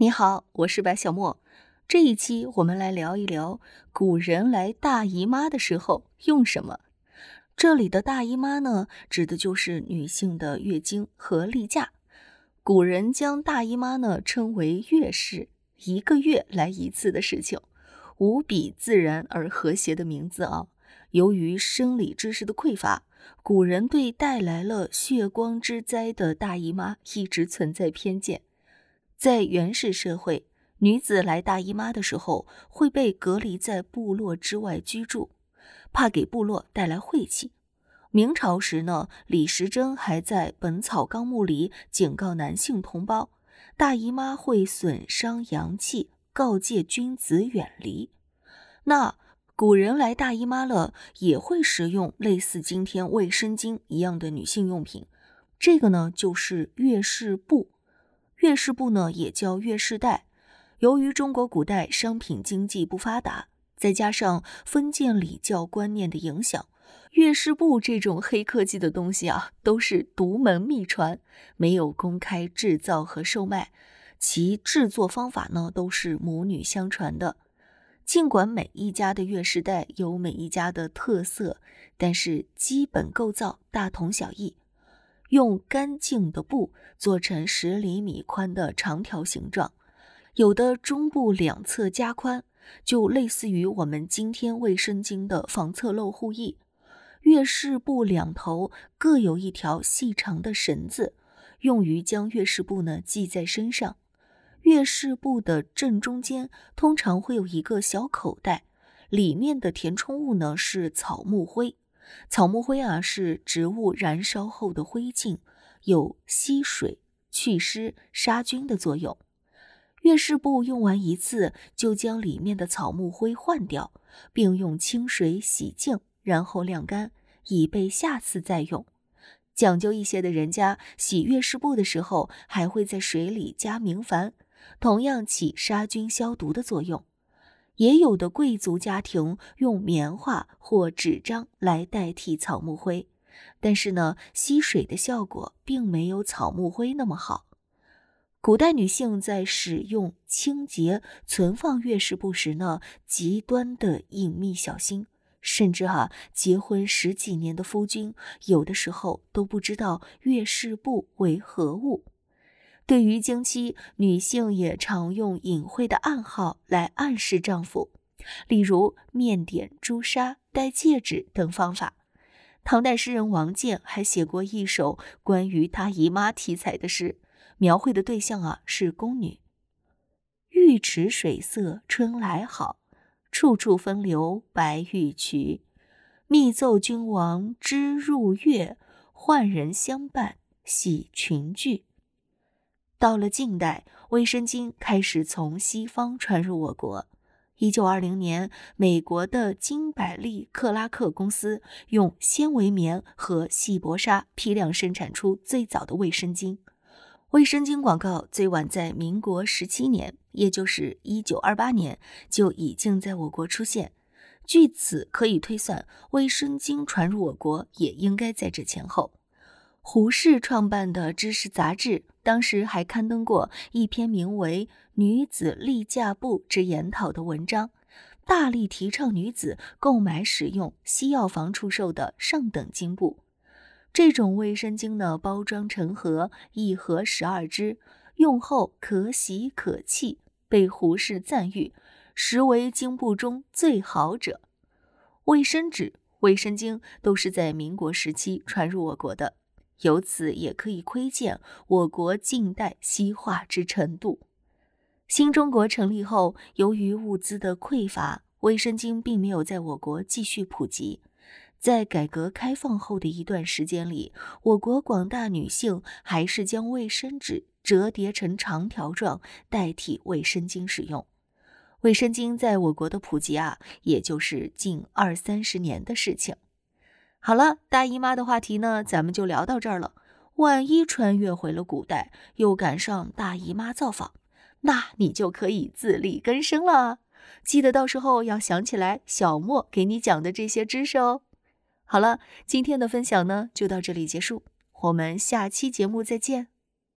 你好，我是白小莫。这一期我们来聊一聊古人来大姨妈的时候用什么。这里的大姨妈呢，指的就是女性的月经和例假。古人将大姨妈呢称为月事，一个月来一次的事情，无比自然而和谐的名字啊。由于生理知识的匮乏，古人对带来了血光之灾的大姨妈一直存在偏见。在原始社会，女子来大姨妈的时候会被隔离在部落之外居住，怕给部落带来晦气。明朝时呢，李时珍还在《本草纲目》里警告男性同胞，大姨妈会损伤阳气，告诫君子远离。那古人来大姨妈了，也会使用类似今天卫生巾一样的女性用品，这个呢就是月事布。月事布呢，也叫月事带。由于中国古代商品经济不发达，再加上封建礼教观念的影响，月事布这种黑科技的东西啊，都是独门秘传，没有公开制造和售卖。其制作方法呢，都是母女相传的。尽管每一家的月事带有每一家的特色，但是基本构造大同小异。用干净的布做成十厘米宽的长条形状，有的中部两侧加宽，就类似于我们今天卫生巾的防侧漏护翼。月事布两头各有一条细长的绳子，用于将月事布呢系在身上。月事布的正中间通常会有一个小口袋，里面的填充物呢是草木灰。草木灰啊，是植物燃烧后的灰烬，有吸水、祛湿、杀菌的作用。月事布用完一次，就将里面的草木灰换掉，并用清水洗净，然后晾干，以备下次再用。讲究一些的人家，洗月事布的时候，还会在水里加明矾，同样起杀菌消毒的作用。也有的贵族家庭用棉花或纸张来代替草木灰，但是呢，吸水的效果并没有草木灰那么好。古代女性在使用清洁存放月事布时呢，极端的隐秘小心，甚至哈，结婚十几年的夫君有的时候都不知道月事布为何物。对于经期，女性也常用隐晦的暗号来暗示丈夫，例如面点朱砂、戴戒指等方法。唐代诗人王建还写过一首关于大姨妈题材的诗，描绘的对象啊是宫女。玉池水色春来好，处处风流白玉渠。密奏君王知入月，换人相伴喜群聚。到了近代，卫生巾开始从西方传入我国。一九二零年，美国的金百利克拉克公司用纤维棉和细薄纱批量生产出最早的卫生巾。卫生巾广告最晚在民国十七年，也就是一九二八年就已经在我国出现。据此可以推算，卫生巾传入我国也应该在这前后。胡适创办的知识杂志，当时还刊登过一篇名为《女子例假布之研讨》的文章，大力提倡女子购买使用西药房出售的上等巾布。这种卫生巾呢，包装成盒，一盒十二支，用后可洗可弃，被胡适赞誉，实为巾布中最好者。卫生纸、卫生巾都是在民国时期传入我国的。由此也可以窥见我国近代西化之程度。新中国成立后，由于物资的匮乏，卫生巾并没有在我国继续普及。在改革开放后的一段时间里，我国广大女性还是将卫生纸折叠成长条状代替卫生巾使用。卫生巾在我国的普及啊，也就是近二三十年的事情。好了，大姨妈的话题呢，咱们就聊到这儿了。万一穿越回了古代，又赶上大姨妈造访，那你就可以自力更生了。记得到时候要想起来小莫给你讲的这些知识哦。好了，今天的分享呢就到这里结束，我们下期节目再见。